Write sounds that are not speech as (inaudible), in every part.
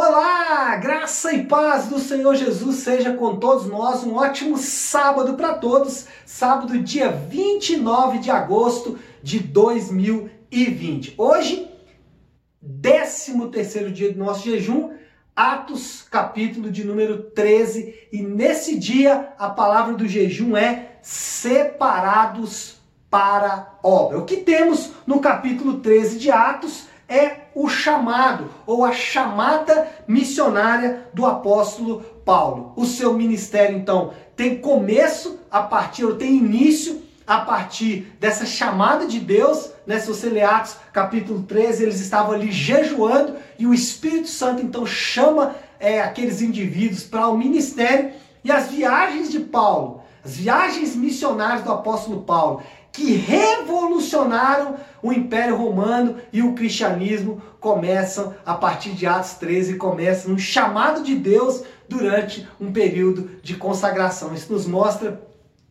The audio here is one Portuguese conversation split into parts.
Olá, graça e paz do Senhor Jesus seja com todos nós. Um ótimo sábado para todos. Sábado, dia 29 de agosto de 2020. Hoje, 13 terceiro dia do nosso jejum, Atos, capítulo de número 13. E nesse dia, a palavra do jejum é separados para obra. O que temos no capítulo 13 de Atos é o chamado ou a chamada missionária do apóstolo Paulo. O seu ministério, então, tem começo a partir, ou tem início a partir dessa chamada de Deus, né? Se você ler Atos capítulo 13, eles estavam ali jejuando e o Espírito Santo então chama é, aqueles indivíduos para o ministério e as viagens de Paulo, as viagens missionárias do apóstolo Paulo, que revolucionaram o Império Romano e o cristianismo começam a partir de Atos 13, começam um chamado de Deus durante um período de consagração. Isso nos mostra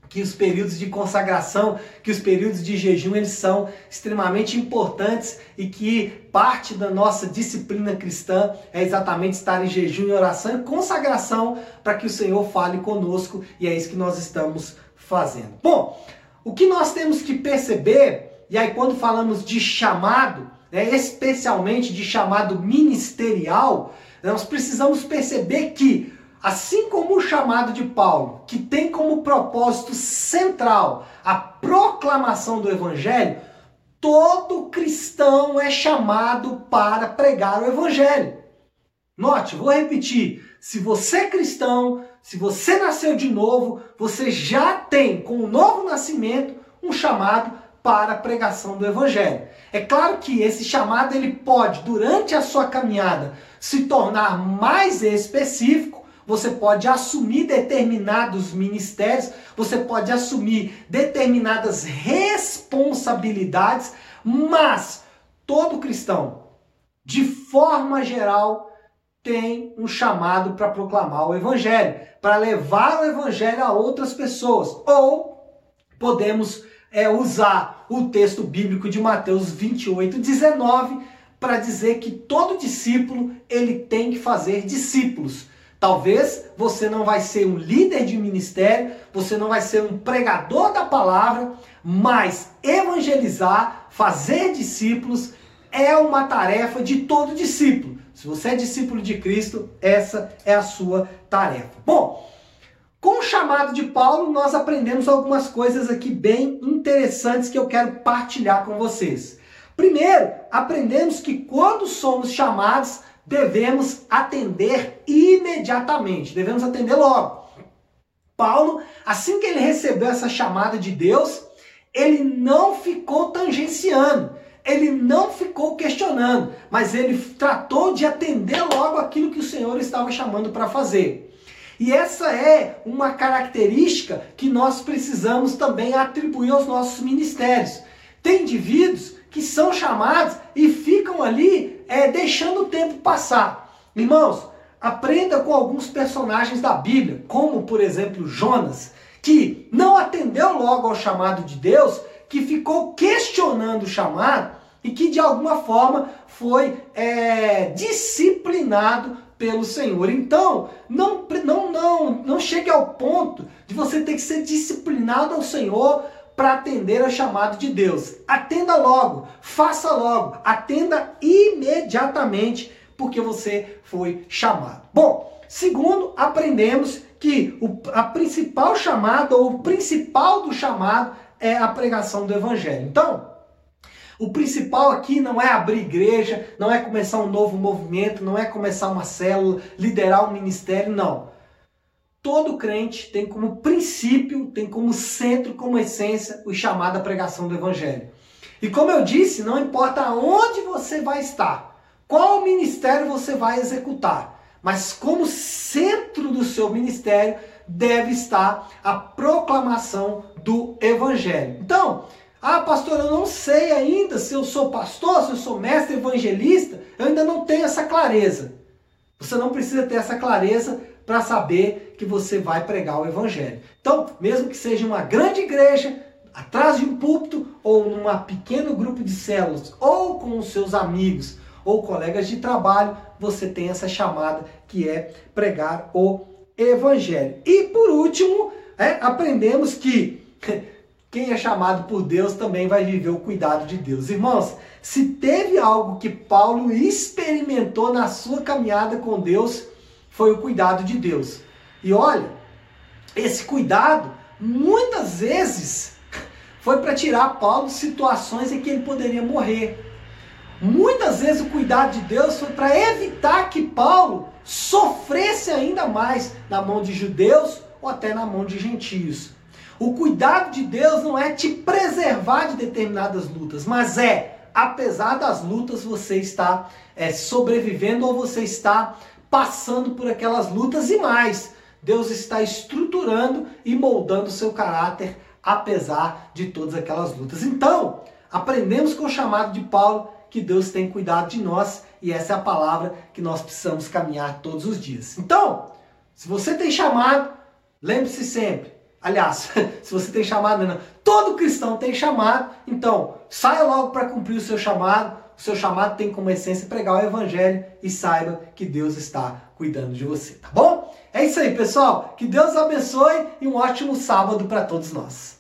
que os períodos de consagração, que os períodos de jejum, eles são extremamente importantes e que parte da nossa disciplina cristã é exatamente estar em jejum e oração e consagração para que o Senhor fale conosco e é isso que nós estamos fazendo. Bom, o que nós temos que perceber, e aí quando falamos de chamado, né, especialmente de chamado ministerial, nós precisamos perceber que, assim como o chamado de Paulo, que tem como propósito central a proclamação do Evangelho, todo cristão é chamado para pregar o Evangelho. Note, vou repetir: se você é cristão, se você nasceu de novo, você já tem, com o novo nascimento, um chamado para a pregação do evangelho. É claro que esse chamado ele pode, durante a sua caminhada, se tornar mais específico. Você pode assumir determinados ministérios, você pode assumir determinadas responsabilidades, mas todo cristão, de forma geral, tem um chamado para proclamar o evangelho, para levar o evangelho a outras pessoas. Ou podemos é, usar o texto bíblico de Mateus 28, 19 para dizer que todo discípulo ele tem que fazer discípulos. Talvez você não vai ser um líder de ministério, você não vai ser um pregador da palavra, mas evangelizar, fazer discípulos é uma tarefa de todo discípulo. Se você é discípulo de Cristo, essa é a sua tarefa. Bom, com o chamado de Paulo, nós aprendemos algumas coisas aqui bem interessantes que eu quero partilhar com vocês. Primeiro, aprendemos que quando somos chamados, devemos atender imediatamente, devemos atender logo. Paulo, assim que ele recebeu essa chamada de Deus, ele não ficou tangenciando ele não ficou questionando, mas ele tratou de atender logo aquilo que o Senhor estava chamando para fazer. E essa é uma característica que nós precisamos também atribuir aos nossos ministérios. Tem indivíduos que são chamados e ficam ali é, deixando o tempo passar. Irmãos, aprenda com alguns personagens da Bíblia, como por exemplo Jonas, que não atendeu logo ao chamado de Deus, que ficou questionando o chamado e que de alguma forma foi é, disciplinado pelo Senhor. Então, não, não, não, não chegue ao ponto de você ter que ser disciplinado ao Senhor para atender ao chamado de Deus. Atenda logo, faça logo, atenda imediatamente, porque você foi chamado. Bom, segundo, aprendemos que o, a principal chamada ou o principal do chamado é a pregação do evangelho. Então, o principal aqui não é abrir igreja, não é começar um novo movimento, não é começar uma célula, liderar um ministério, não. Todo crente tem como princípio, tem como centro, como essência, o chamado à pregação do evangelho. E como eu disse, não importa onde você vai estar, qual ministério você vai executar, mas como centro do seu ministério deve estar a proclamação do evangelho. Então, ah, pastor, eu não sei ainda se eu sou pastor, se eu sou mestre evangelista, eu ainda não tenho essa clareza. Você não precisa ter essa clareza para saber que você vai pregar o evangelho. Então, mesmo que seja uma grande igreja, atrás de um púlpito, ou num pequeno grupo de células, ou com os seus amigos ou colegas de trabalho, você tem essa chamada que é pregar o evangelho. E por último, é, aprendemos que (laughs) quem é chamado por Deus também vai viver o cuidado de Deus. Irmãos, se teve algo que Paulo experimentou na sua caminhada com Deus, foi o cuidado de Deus. E olha, esse cuidado muitas vezes (laughs) foi para tirar Paulo de situações em que ele poderia morrer. Muitas vezes o cuidado de Deus foi para evitar que Paulo sofresse ainda mais na mão de judeus ou até na mão de gentios. O cuidado de Deus não é te preservar de determinadas lutas, mas é, apesar das lutas, você está é, sobrevivendo ou você está passando por aquelas lutas e mais. Deus está estruturando e moldando o seu caráter apesar de todas aquelas lutas. Então, aprendemos com o chamado de Paulo que Deus tem cuidado de nós e essa é a palavra que nós precisamos caminhar todos os dias. Então, se você tem chamado, lembre-se sempre. Aliás, (laughs) se você tem chamado, não, todo cristão tem chamado, então saia logo para cumprir o seu chamado. O seu chamado tem como essência pregar o evangelho e saiba que Deus está cuidando de você, tá bom? É isso aí, pessoal. Que Deus abençoe e um ótimo sábado para todos nós.